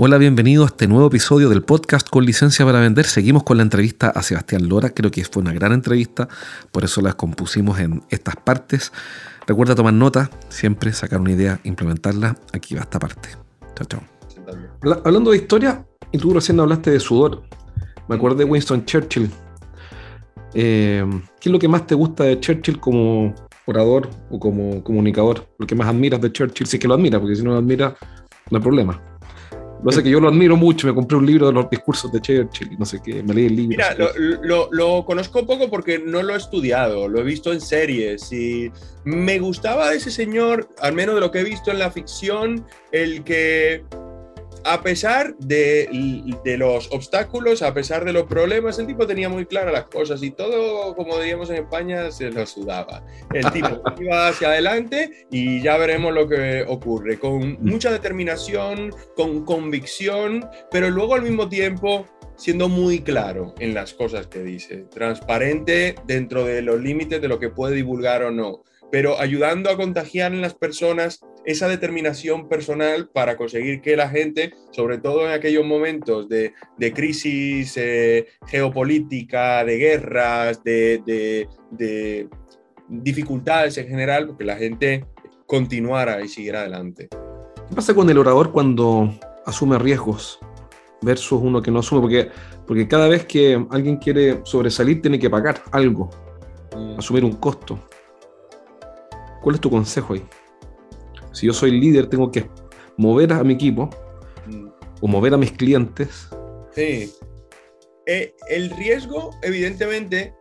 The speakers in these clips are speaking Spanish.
Hola, bienvenido a este nuevo episodio del podcast con licencia para vender. Seguimos con la entrevista a Sebastián Lora. Creo que fue una gran entrevista, por eso la compusimos en estas partes. Recuerda tomar nota, siempre sacar una idea, implementarla. Aquí va esta parte. Chao, chao. Hablando de historia, y tú recién hablaste de sudor. Me acuerdo de Winston Churchill. Eh, ¿Qué es lo que más te gusta de Churchill como orador o como comunicador? Lo que más admiras de Churchill, si es que lo admiras, porque si no lo admiras, no hay problema. Lo sé que yo lo admiro mucho, me compré un libro de los discursos de Churchill, no sé qué, me leí el libro. Mira, lo, lo, conozco poco porque no lo he estudiado, lo he visto en series y me gustaba de ese señor, al menos de lo que he visto en la ficción, el que a pesar de, los obstáculos, a pesar de los problemas, el tipo tenía muy claras las cosas y todo, como diríamos en España, se lo sudaba. El tipo iba hacia adelante y ya veremos lo que ocurre, con mucha determinación, con convicción, pero luego al mismo tiempo siendo muy claro en las cosas que dice, transparente dentro de los límites de lo que puede divulgar o no, pero ayudando a contagiar en las personas esa determinación personal para conseguir que la gente, sobre todo en aquellos momentos de, crisis eh, geopolítica, de guerras, de, dificultades en general, que la gente continuara y siguiera adelante. ¿Qué pasa con el orador cuando asume riesgos versus uno que no asume? Porque, porque cada vez que alguien quiere sobresalir tiene que pagar algo, mm. asumir un costo. ¿Cuál es tu consejo ahí? Si yo soy líder, tengo que mover a mi equipo o mover a mis clientes. Sí. Eh, el riesgo, evidentemente,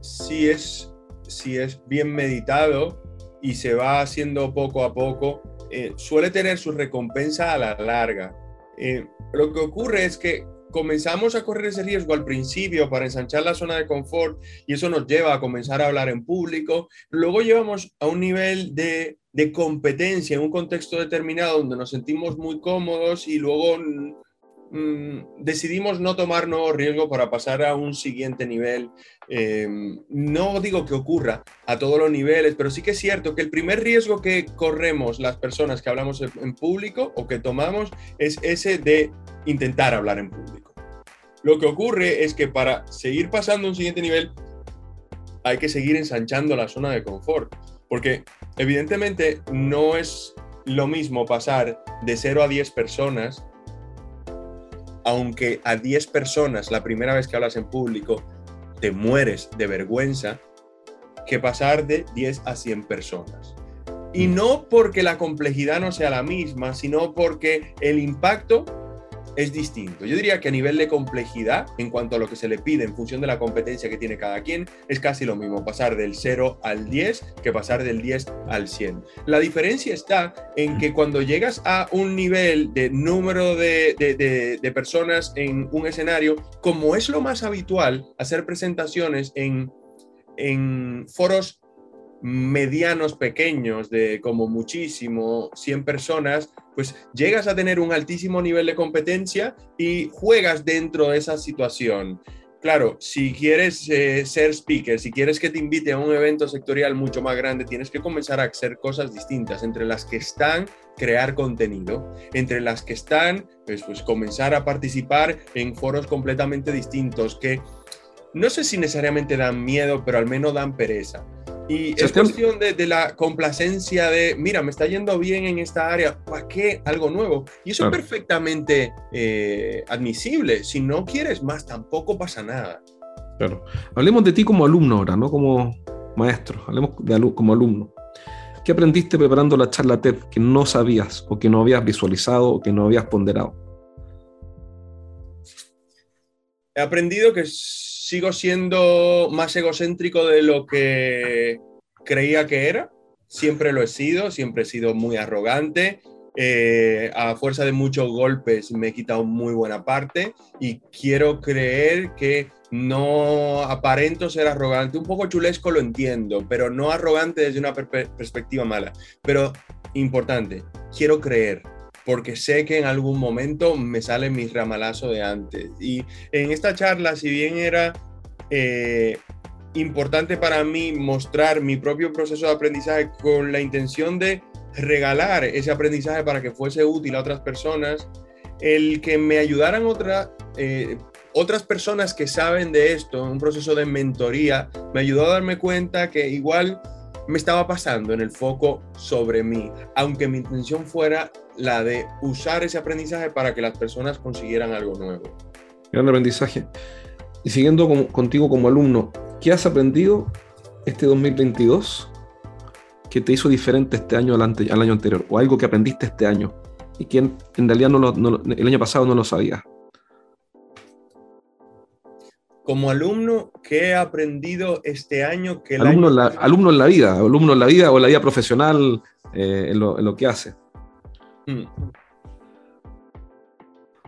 si es, si es bien meditado y se va haciendo poco a poco, eh, suele tener su recompensa a la larga. Eh, lo que ocurre es que comenzamos a correr ese riesgo al principio para ensanchar la zona de confort y eso nos lleva a comenzar a hablar en público. Luego llevamos a un nivel de, competencia en un contexto determinado donde nos sentimos muy cómodos y luego mm, decidimos no tomar nuevo riesgo para pasar a un siguiente nivel. Em, no digo que ocurra a todos los niveles, pero sí que es cierto que el primer riesgo que corremos las personas que hablamos en público o que tomamos es ese de intentar hablar en público. Lo que ocurre es que para seguir pasando a un siguiente nivel hay que seguir ensanchando la zona de confort, porque evidentemente no es lo mismo pasar de 0 a 10 personas, aunque a 10 personas la primera vez que hablas en público te mueres de vergüenza, que pasar de 10 a 100 personas. Y mm. no porque la complejidad no sea la misma, sino porque el impacto es distinto. Yo diría que a nivel de complejidad, en cuanto a lo que se le pide en función de la competencia que tiene cada quien, es casi lo mismo pasar del 0 al 10 que pasar del 10 al 100. La diferencia está en que cuando llegas a un nivel de número de, de personas en un escenario, como es lo más habitual hacer presentaciones en, en foros medianos pequeños de como muchísimo 100 personas, pues llegas a tener un altísimo nivel de competencia y juegas dentro de esa situación. Claro, si quieres eh, ser speaker, si quieres que te invite a un evento sectorial mucho más grande, tienes que comenzar a hacer cosas distintas, entre las que están crear contenido, entre las que están, pues, pues comenzar a participar en foros completamente distintos que no sé si necesariamente dan miedo, pero al menos dan pereza. Y es cuestión de, la complacencia de, mira, me está yendo bien en esta área, ¿para qué algo nuevo? Y eso es perfectamente eh, admisible. Si no quieres más, tampoco pasa nada. Claro. Hablemos de ti como alumno ahora, no como maestro. Hablemos de como alumno. ¿Qué aprendiste preparando la charla TED que no sabías o que no habías visualizado o que no habías ponderado? He aprendido que sigo siendo más egocéntrico de lo que creía que era. Siempre lo he sido, siempre he sido muy arrogante eh, a fuerza de muchos golpes me he quitado muy buena parte y quiero creer que no aparento ser arrogante, un poco chulesco lo entiendo, pero no arrogante desde una perspectiva mala. Pero importante, quiero creer, porque sé que en algún momento me sale mi ramalazo de antes. Y en esta charla, si bien era eh, importante para mí mostrar mi propio proceso de aprendizaje con la intención de regalar ese aprendizaje para que fuese útil a otras personas, el que me ayudaran otra, eh, otras personas que saben de esto, un proceso de mentoría, me ayudó a darme cuenta que igual me estaba pasando en el foco sobre mí, aunque mi intención fuera la de usar ese aprendizaje para que las personas consiguieran algo nuevo. Gran aprendizaje. Y siguiendo contigo como alumno, ¿qué has aprendido este 2022 que te hizo diferente este año al, año anterior? ¿O algo que aprendiste este año y que en, realidad el año pasado no lo sabías? Como alumno, ¿qué he aprendido este año? Que alumno, en la, alumno en la vida, alumno en la vida o en la vida profesional, eh, en, lo, que hace. Hmm.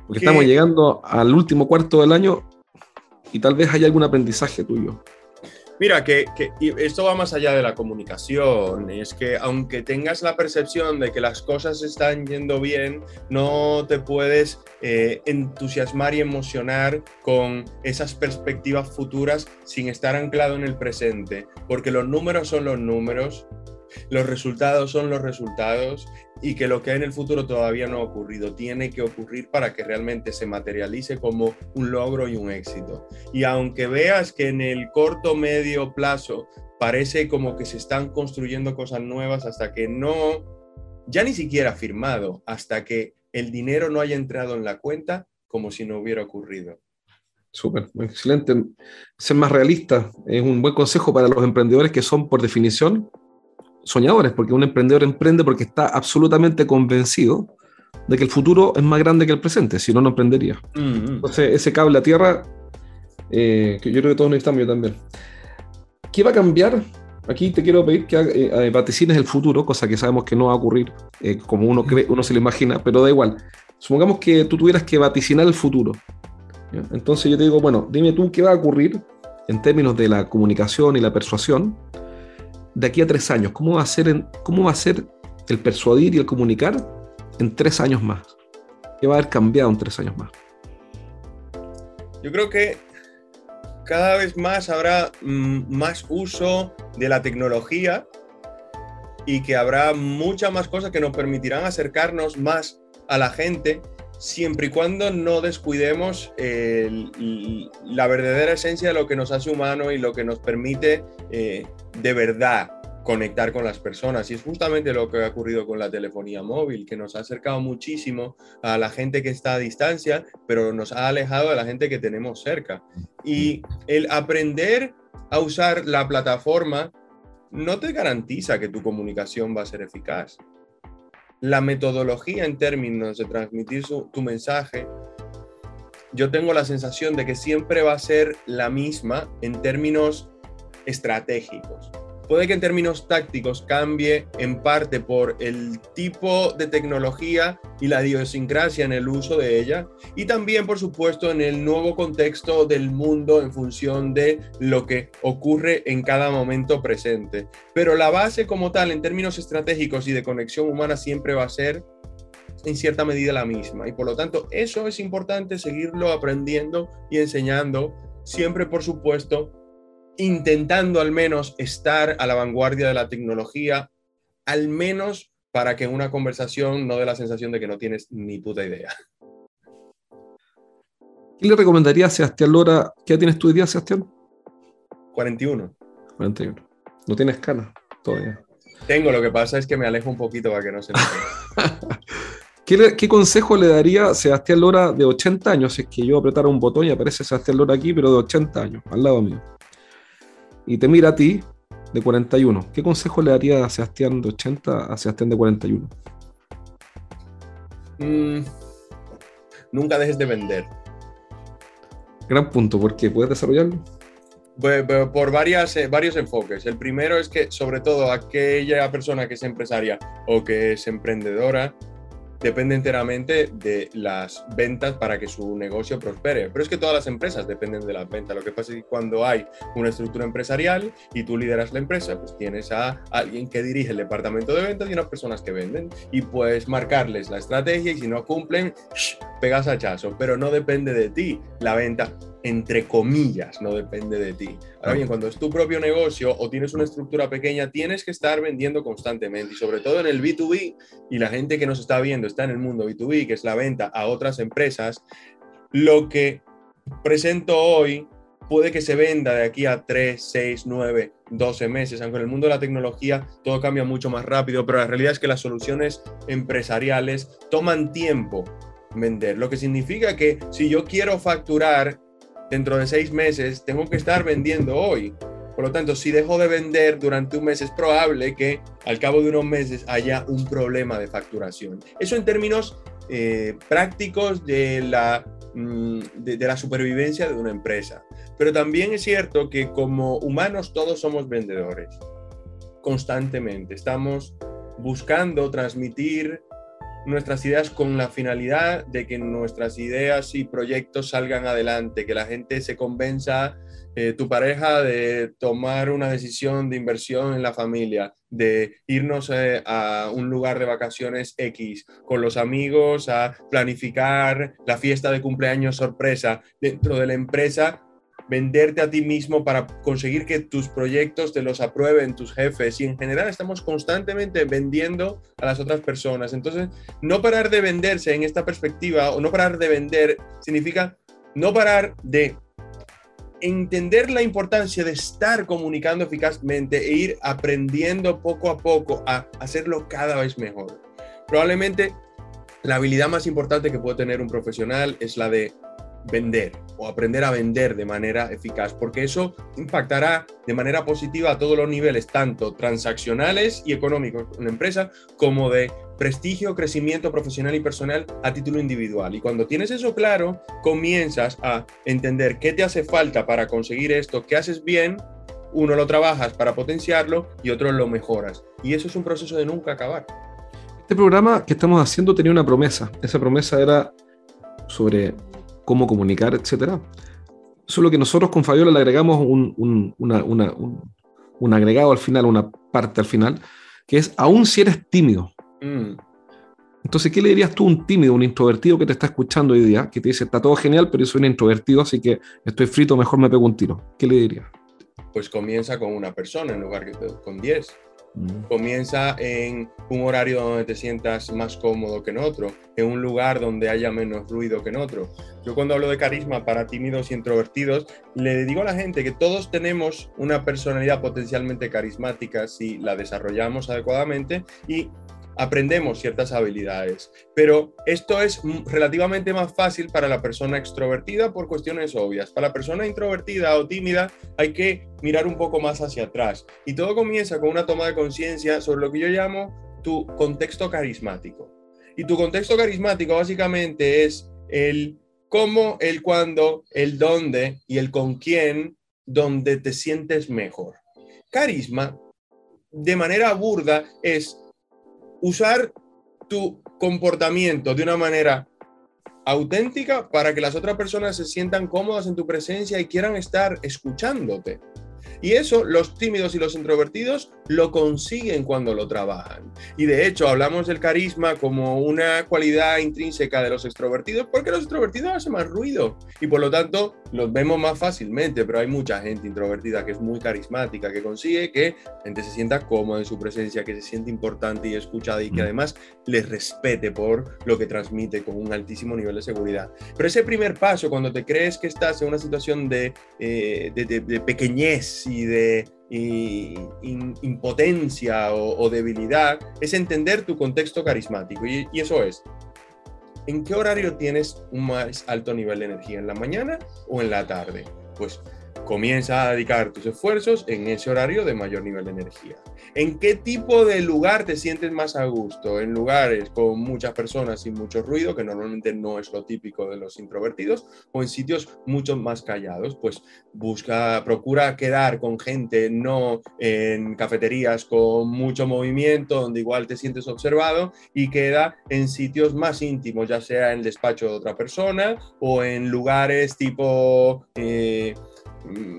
Porque estamos llegando al último cuarto del año y tal vez haya algún aprendizaje tuyo. Mira, que, esto va más allá de la comunicación. Es que aunque tengas la percepción de que las cosas están yendo bien, no te puedes eh, entusiasmar y emocionar con esas perspectivas futuras sin estar anclado en el presente. Porque los números son los números, los resultados son los resultados y que lo que hay en el futuro todavía no ha ocurrido. Tiene que ocurrir para que realmente se materialice como un logro y un éxito. Y aunque veas que en el corto, medio plazo parece como que se están construyendo cosas nuevas hasta que no, ya ni siquiera firmado, hasta que el dinero no haya entrado en la cuenta como si no hubiera ocurrido. Súper, excelente. Ser más realista es un buen consejo para los emprendedores que son, por definición, soñadores, porque un emprendedor emprende porque está absolutamente convencido de que el futuro es más grande que el presente, si no, no emprendería. Mm-hmm. Entonces, ese cable a tierra, eh, que yo creo que todos necesitamos, yo también. ¿Qué va a cambiar? Aquí te quiero pedir que eh, vaticines el futuro, cosa que sabemos que no va a ocurrir eh, como uno, cree, uno se lo imagina, pero da igual. Supongamos que tú tuvieras que vaticinar el futuro. Entonces yo te digo, bueno, dime tú qué va a ocurrir en términos de la comunicación y la persuasión de aquí a tres años? ¿Cómo va a ser, cómo va a ser el persuadir y el comunicar en tres años más? ¿Qué va a haber cambiado en tres años más? Yo creo que cada vez más habrá mm, más uso de la tecnología y que habrá muchas más cosas que nos permitirán acercarnos más a la gente siempre y cuando no descuidemos la verdadera esencia de lo que nos hace humano y lo que nos permite eh, de verdad conectar con las personas. Y es justamente lo que ha ocurrido con la telefonía móvil, que nos ha acercado muchísimo a la gente que está a distancia, pero nos ha alejado de la gente que tenemos cerca. Y el aprender a usar la plataforma no te garantiza que tu comunicación va a ser eficaz la metodología en términos de transmitir tu mensaje, yo tengo la sensación de que siempre va a ser la misma en términos estratégicos. Puede que en términos tácticos cambie en parte por el tipo de tecnología y la idiosincrasia en el uso de ella y también, por supuesto, en el nuevo contexto del mundo en función de lo que ocurre en cada momento presente. Pero la base como tal, en términos estratégicos y de conexión humana, siempre va a ser en cierta medida la misma. Y por lo tanto, eso es importante seguirlo aprendiendo y enseñando, siempre, por supuesto, intentando al menos estar a la vanguardia de la tecnología, al menos para que en una conversación no dé la sensación de que no tienes ni puta idea. ¿Qué le recomendaría a Sebastián Lora? ¿Qué tienes tú hoy día, Sebastián? 41. 41. No tienes canas todavía. Tengo, lo que pasa es que me alejo un poquito para que no se me ¿Qué, ¿Qué, consejo le daría a Sebastián Lora de 80 años? Es que yo apretara un botón y aparece Sebastián Lora aquí, pero de 80 años, al lado mío y te mira a ti de 41, ¿qué consejo le daría a Sebastián de 80 a Sebastián de 41? Mm, nunca dejes de vender. Gran punto, ¿por qué? ¿Puedes desarrollarlo? Por varias, eh, varios enfoques. El primero es que, sobre todo, aquella persona que es empresaria o que es emprendedora, depende enteramente de las ventas para que su negocio prospere. Pero es que todas las empresas dependen de las ventas. Lo que pasa es que cuando hay una estructura empresarial y tú lideras la empresa, pues tienes a alguien que dirige el departamento de ventas y unas personas que venden y puedes marcarles la estrategia y si no cumplen, pegas hachazo, pero no depende de ti la venta entre comillas, no depende de ti. Ahora bien, cuando es tu propio negocio o tienes una estructura pequeña, tienes que estar vendiendo constantemente y sobre todo en el B2B y la gente que nos está viendo está en el mundo B2B, que es la venta a otras empresas, lo que presento hoy puede que se venda de aquí a 3, 6, 9, 12 meses, aunque en el mundo de la tecnología todo cambia mucho más rápido, pero la realidad es que las soluciones empresariales toman tiempo vender, lo que significa que si yo quiero facturar dentro de seis meses tengo que estar vendiendo hoy. Por lo tanto, si dejo de vender durante un mes, es probable que al cabo de unos meses haya un problema de facturación. Eso en términos eh, prácticos de la, mm, de, de la supervivencia de una empresa. Pero también es cierto que como humanos todos somos vendedores, constantemente. Estamos buscando transmitir nuestras ideas con la finalidad de que nuestras ideas y proyectos salgan adelante, que la gente se convenza, eh, tu pareja, de tomar una decisión de inversión en la familia, de irnos eh, a un lugar de vacaciones X, con los amigos, a planificar la fiesta de cumpleaños sorpresa. Dentro de la empresa venderte a ti mismo para conseguir que tus proyectos te los aprueben tus jefes y en general estamos constantemente vendiendo a las otras personas. Entonces, no parar de venderse en esta perspectiva o no parar de vender significa no parar de entender la importancia de estar comunicando eficazmente e ir aprendiendo poco a poco a hacerlo cada vez mejor. Probablemente la habilidad más importante que puede tener un profesional es la de vender o aprender a vender de manera eficaz, porque eso impactará de manera positiva a todos los niveles, tanto transaccionales y económicos en la empresa, como de prestigio, crecimiento profesional y personal a título individual. Y cuando tienes eso claro, comienzas a entender qué te hace falta para conseguir esto, qué haces bien, uno lo trabajas para potenciarlo y otro lo mejoras. Y eso es un proceso de nunca acabar. Este programa que estamos haciendo tenía una promesa. Esa promesa era sobre cómo comunicar, etcétera. Solo que nosotros con Fabiola le agregamos un, un, agregado al final, una parte al final, que es, aún si eres tímido. Mm. Entonces, ¿qué le dirías tú a un tímido, un introvertido que te está escuchando hoy día, que te dice, está todo genial, pero yo soy un introvertido, así que estoy frito, mejor me pego un tiro? ¿Qué le dirías? Pues comienza con una persona en lugar de con diez. Comienza en un horario donde te sientas más cómodo que en otro, en un lugar donde haya menos ruido que en otro. Yo cuando hablo de carisma para tímidos y introvertidos, le digo a la gente que todos tenemos una personalidad potencialmente carismática si la desarrollamos adecuadamente y aprendemos ciertas habilidades, pero esto es relativamente más fácil para la persona extrovertida por cuestiones obvias. Para la persona introvertida o tímida hay que mirar un poco más hacia atrás y todo comienza con una toma de conciencia sobre lo que yo llamo tu contexto carismático. Y tu contexto carismático básicamente es el cómo, el cuándo, el dónde y el con quién, donde te sientes mejor. Carisma, de manera burda, es usar tu comportamiento de una manera auténtica para que las otras personas se sientan cómodas en tu presencia y quieran estar escuchándote. Y eso los tímidos y los introvertidos lo consiguen cuando lo trabajan. Y de hecho hablamos del carisma como una cualidad intrínseca de los extrovertidos porque los extrovertidos hacen más ruido y por lo tanto los vemos más fácilmente, pero hay mucha gente introvertida que es muy carismática, que consigue que la gente se sienta cómoda en su presencia, que se siente importante y escuchada y que mm. además les respete por lo que transmite con un altísimo nivel de seguridad. Pero ese primer paso, cuando te crees que estás en una situación de, eh, de pequeñez y de impotencia o, debilidad, es entender tu contexto carismático. Y, y, eso es, ¿en qué horario tienes un más alto nivel de energía? ¿En la mañana o en la tarde? Pues comienza a dedicar tus esfuerzos en ese horario de mayor nivel de energía. ¿En qué tipo de lugar te sientes más a gusto? ¿En lugares con muchas personas y mucho ruido, que normalmente no es lo típico de los introvertidos, o en sitios mucho más callados? Pues busca, procura quedar con gente, no en cafeterías con mucho movimiento, donde igual te sientes observado, y queda en sitios más íntimos, ya sea en el despacho de otra persona o en lugares tipo... Eh,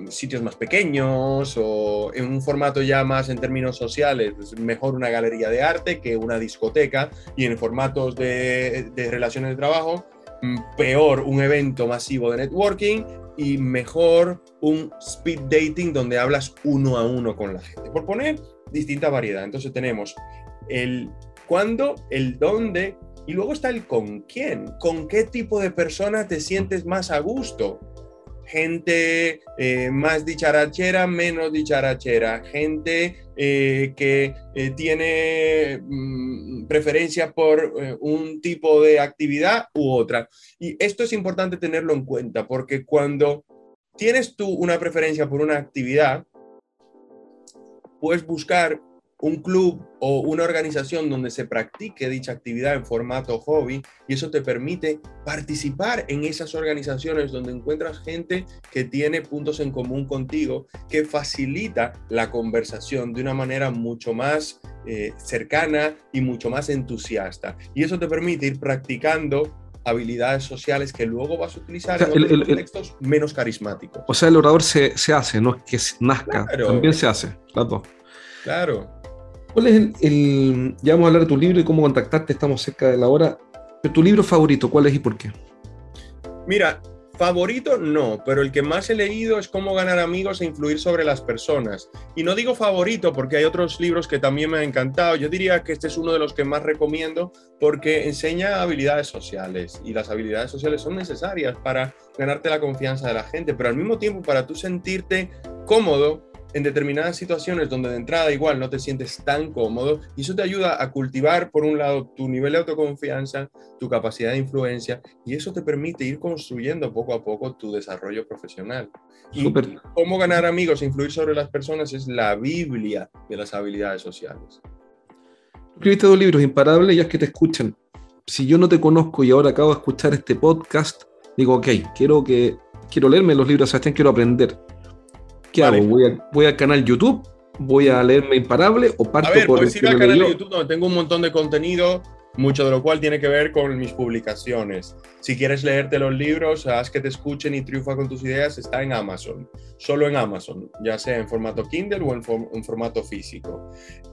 sitios más pequeños o en un formato ya más en términos sociales, pues mejor una galería de arte que una discoteca y en formatos de, de relaciones de trabajo, mm, peor un evento masivo de networking y mejor un speed dating donde hablas uno a uno con la gente. Por poner distinta variedad. Entonces tenemos el cuándo, el dónde y luego está el con quién. ¿Con qué tipo de persona te sientes más a gusto? Gente eh, más dicharachera, menos dicharachera, gente eh, que eh, tiene mm, preferencia por un tipo de actividad u otra. Y esto es importante tenerlo en cuenta porque cuando tienes tú una preferencia por una actividad, puedes buscar un club o una organización donde se practique dicha actividad en formato hobby y eso te permite participar en esas organizaciones donde encuentras gente que tiene puntos en común contigo, que facilita la conversación de una manera mucho más eh, cercana y mucho más entusiasta. Y eso te permite ir practicando habilidades sociales que luego vas a utilizar en otros contextos menos carismáticos. O sea, el orador se, hace, no es que nazca, también se hace, las Claro. ¿Cuál es el, Ya vamos a hablar de tu libro y cómo contactarte, estamos cerca de la hora. Pero tu libro favorito, ¿cuál es y por qué? Mira, favorito no, pero el que más he leído es Cómo ganar amigos e influir sobre las personas. Y no digo favorito porque hay otros libros que también me han encantado. Yo diría que este es uno de los que más recomiendo porque enseña habilidades sociales y las habilidades sociales son necesarias para ganarte la confianza de la gente, pero al mismo tiempo para tú sentirte cómodo en determinadas situaciones donde de entrada igual no te sientes tan cómodo y eso te ayuda a cultivar por un lado tu nivel de autoconfianza, tu capacidad de influencia y eso te permite ir construyendo poco a poco tu desarrollo profesional. Y cómo ganar amigos e influir sobre las personas es la Biblia de las habilidades sociales. Escribiste dos libros imparables ya es que te escuchan. Si yo no te conozco y ahora acabo de escuchar este podcast, digo, ok, quiero que quiero leerme los libros Sebastián, quiero aprender ¿Qué hago? ¿Voy, al canal YouTube? ¿Voy a leerme Imparable o parto a ver, por puedes ir al canal de YouTube donde tengo un montón de contenido, mucho de lo cual tiene que ver con mis publicaciones. Si quieres leerte los libros, haz que te escuchen y triunfa con tus ideas, está en Amazon. Solo en Amazon, ya sea en formato Kindle o en, en formato físico.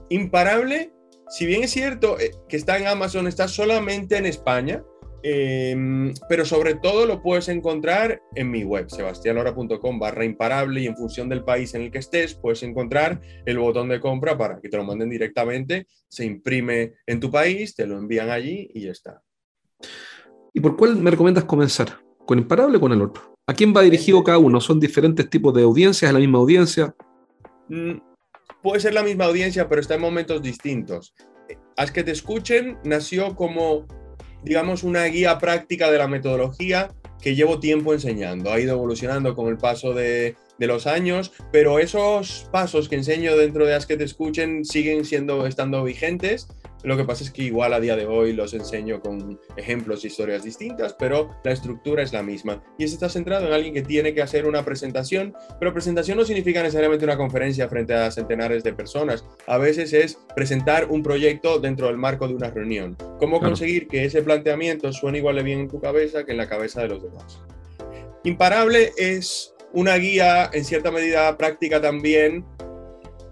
Imparable, si bien es cierto eh, que está en Amazon, está solamente en España Em, pero sobre todo lo puedes encontrar en mi web, sebastianlora.com barra imparable y en función del país en el que estés puedes encontrar el botón de compra para que te lo manden directamente, se imprime en tu país, te lo envían allí y ya está. ¿Y por cuál me recomiendas comenzar? ¿Con imparable o con el otro? ¿A quién va dirigido cada uno? ¿Son diferentes tipos de audiencias? ¿Es la misma audiencia? Mm, puede ser la misma audiencia, pero está en momentos distintos. Haz que te escuchen nació como digamos, una guía práctica de la metodología que llevo tiempo enseñando. Ha ido evolucionando con el paso de, de los años, pero esos pasos que enseño dentro de As que te escuchen siguen siendo, estando vigentes lo que pasa es que igual a día de hoy los enseño con ejemplos e historias distintas, pero la estructura es la misma. Y eso está centrado en alguien que tiene que hacer una presentación, pero presentación no significa necesariamente una conferencia frente a centenares de personas. A veces es presentar un proyecto dentro del marco de una reunión. ¿Cómo conseguir que ese planteamiento suene igual de bien en tu cabeza que en la cabeza de los demás? Imparable es una guía en cierta medida práctica también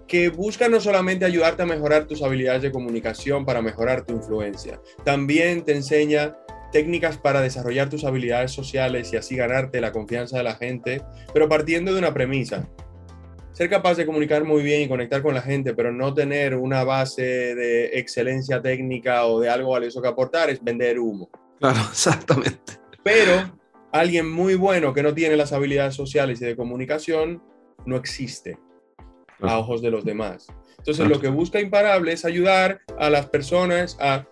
que busca no solamente ayudarte a mejorar tus habilidades de comunicación para mejorar tu influencia, también te enseña técnicas para desarrollar tus habilidades sociales y así ganarte la confianza de la gente, pero partiendo de una premisa. Ser capaz de comunicar muy bien y conectar con la gente, pero no tener una base de excelencia técnica o de algo valioso que aportar es vender humo. Claro, exactamente. Pero alguien muy bueno que no tiene las habilidades sociales y de comunicación no existe a ojos de los demás. Entonces, lo que busca Imparable es ayudar a las personas a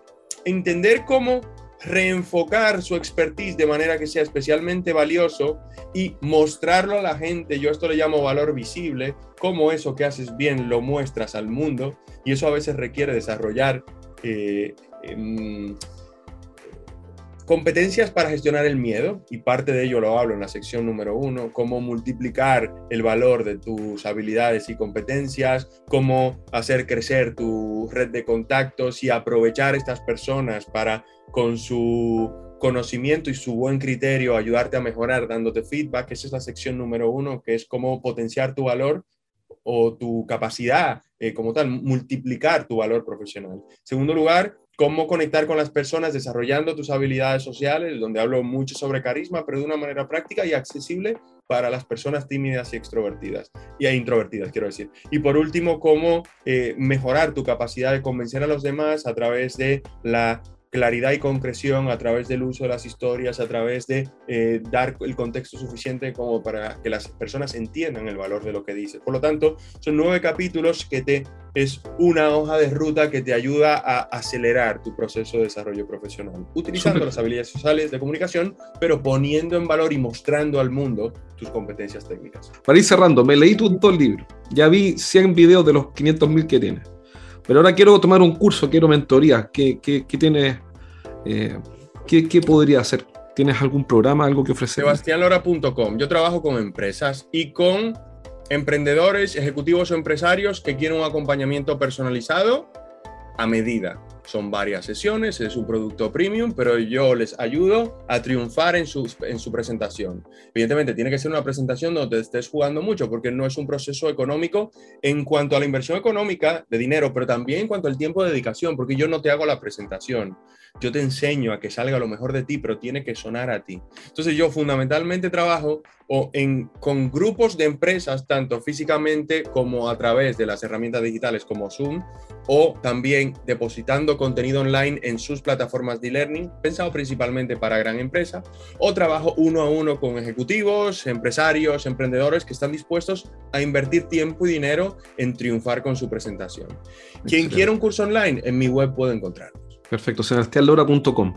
entender cómo reenfocar su expertise de manera que sea especialmente valioso y mostrarlo a la gente, yo esto le llamo valor visible, cómo eso que haces bien lo muestras al mundo y eso a veces requiere desarrollar eh, em, competencias para gestionar el miedo y parte de ello lo hablo en la sección número uno, cómo multiplicar el valor de tus habilidades y competencias, cómo hacer crecer tu red de contactos y aprovechar estas personas para con su conocimiento y su buen criterio ayudarte a mejorar dándote feedback. Esa es la sección número uno, que es cómo potenciar tu valor o tu capacidad eh, como tal, multiplicar tu valor profesional. Segundo lugar, cómo conectar con las personas desarrollando tus habilidades sociales, donde hablo mucho sobre carisma, pero de una manera práctica y accesible para las personas tímidas y extrovertidas, y introvertidas, quiero decir. Y por último, cómo eh, mejorar tu capacidad de convencer a los demás a través de la claridad y concreción a través del uso de las historias, a través de eh, dar el contexto suficiente como para que las personas entiendan el valor de lo que dices. Por lo tanto, son nueve capítulos que te es una hoja de ruta que te ayuda a acelerar tu proceso de desarrollo profesional, utilizando las habilidades sociales de comunicación, pero poniendo en valor y mostrando al mundo tus competencias técnicas. Para ir cerrando, me leí tu, todo el libro, ya vi 100 videos de los 500.000 que tienes, pero ahora quiero tomar un curso, quiero mentoría, ¿qué, qué, qué tienes eh, ¿qué, podría hacer? ¿Tienes algún programa, algo que ofrecer? Sebastianlora.com. Yo trabajo con empresas y con emprendedores, ejecutivos o empresarios que quieren un acompañamiento personalizado a medida. Son varias sesiones, es un producto premium, pero yo les ayudo a triunfar en su, en su presentación. Evidentemente, tiene que ser una presentación donde estés jugando mucho, porque no es un proceso económico en cuanto a la inversión económica de dinero, pero también en cuanto al tiempo de dedicación, porque yo no te hago la presentación yo te enseño a que salga lo mejor de ti, pero tiene que sonar a ti. Entonces yo fundamentalmente trabajo o en, con grupos de empresas, tanto físicamente como a través de las herramientas digitales como Zoom, o también depositando contenido online en sus plataformas de learning, pensado principalmente para gran empresa, o trabajo uno a uno con ejecutivos, empresarios, emprendedores que están dispuestos a invertir tiempo y dinero en triunfar con su presentación. Quien quiera un curso online, en mi web puede encontrarlo. Perfecto, sebastianlora.com.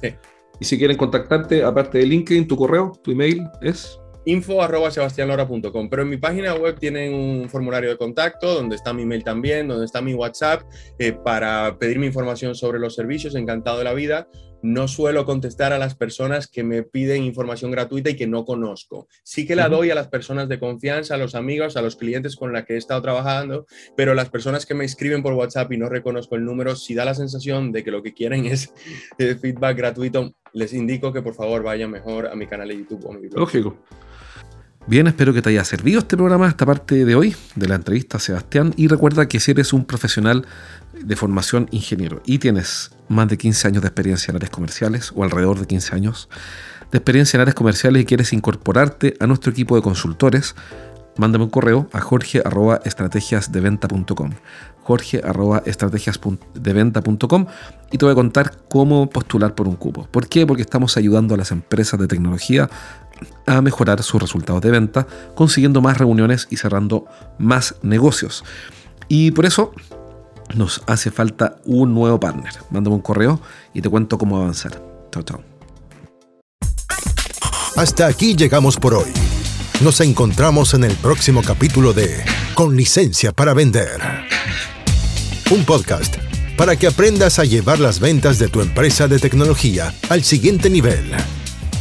Sí. Y si quieren contactarte, aparte de LinkedIn, tu correo, tu email es info arroba sebastianlora.com. Pero en mi página web tienen un formulario de contacto donde está mi email también, donde está mi WhatsApp eh, para pedirme información sobre los servicios. Encantado de la vida no suelo contestar a las personas que me piden información gratuita y que no conozco. Sí que la doy a las personas de confianza, a los amigos, a los clientes con los que he estado trabajando, pero las personas que me escriben por WhatsApp y no reconozco el número, si da la sensación de que lo que quieren es eh, feedback gratuito, les indico que por favor vayan mejor a mi canal de YouTube o mi blog. Lógico. Bien, espero que te haya servido este programa, esta parte de hoy de la entrevista a Sebastián. Y recuerda que si eres un profesional de formación ingeniero y tienes más de 15 años de experiencia en áreas comerciales o alrededor de 15 años de experiencia en áreas comerciales y quieres incorporarte a nuestro equipo de consultores, mándame un correo a jorge.estrategiasdeventa.com jorge.estrategiasdeventa.com y te voy a contar cómo postular por un cupo. ¿Por qué? Porque estamos ayudando a las empresas de tecnología a mejorar sus resultados de venta, consiguiendo más reuniones y cerrando más negocios. Y por eso nos hace falta un nuevo partner. Mándame un correo y te cuento cómo avanzar. Chao, chao. Hasta aquí llegamos por hoy. Nos encontramos en el próximo capítulo de Con licencia para vender. Un podcast para que aprendas a llevar las ventas de tu empresa de tecnología al siguiente nivel.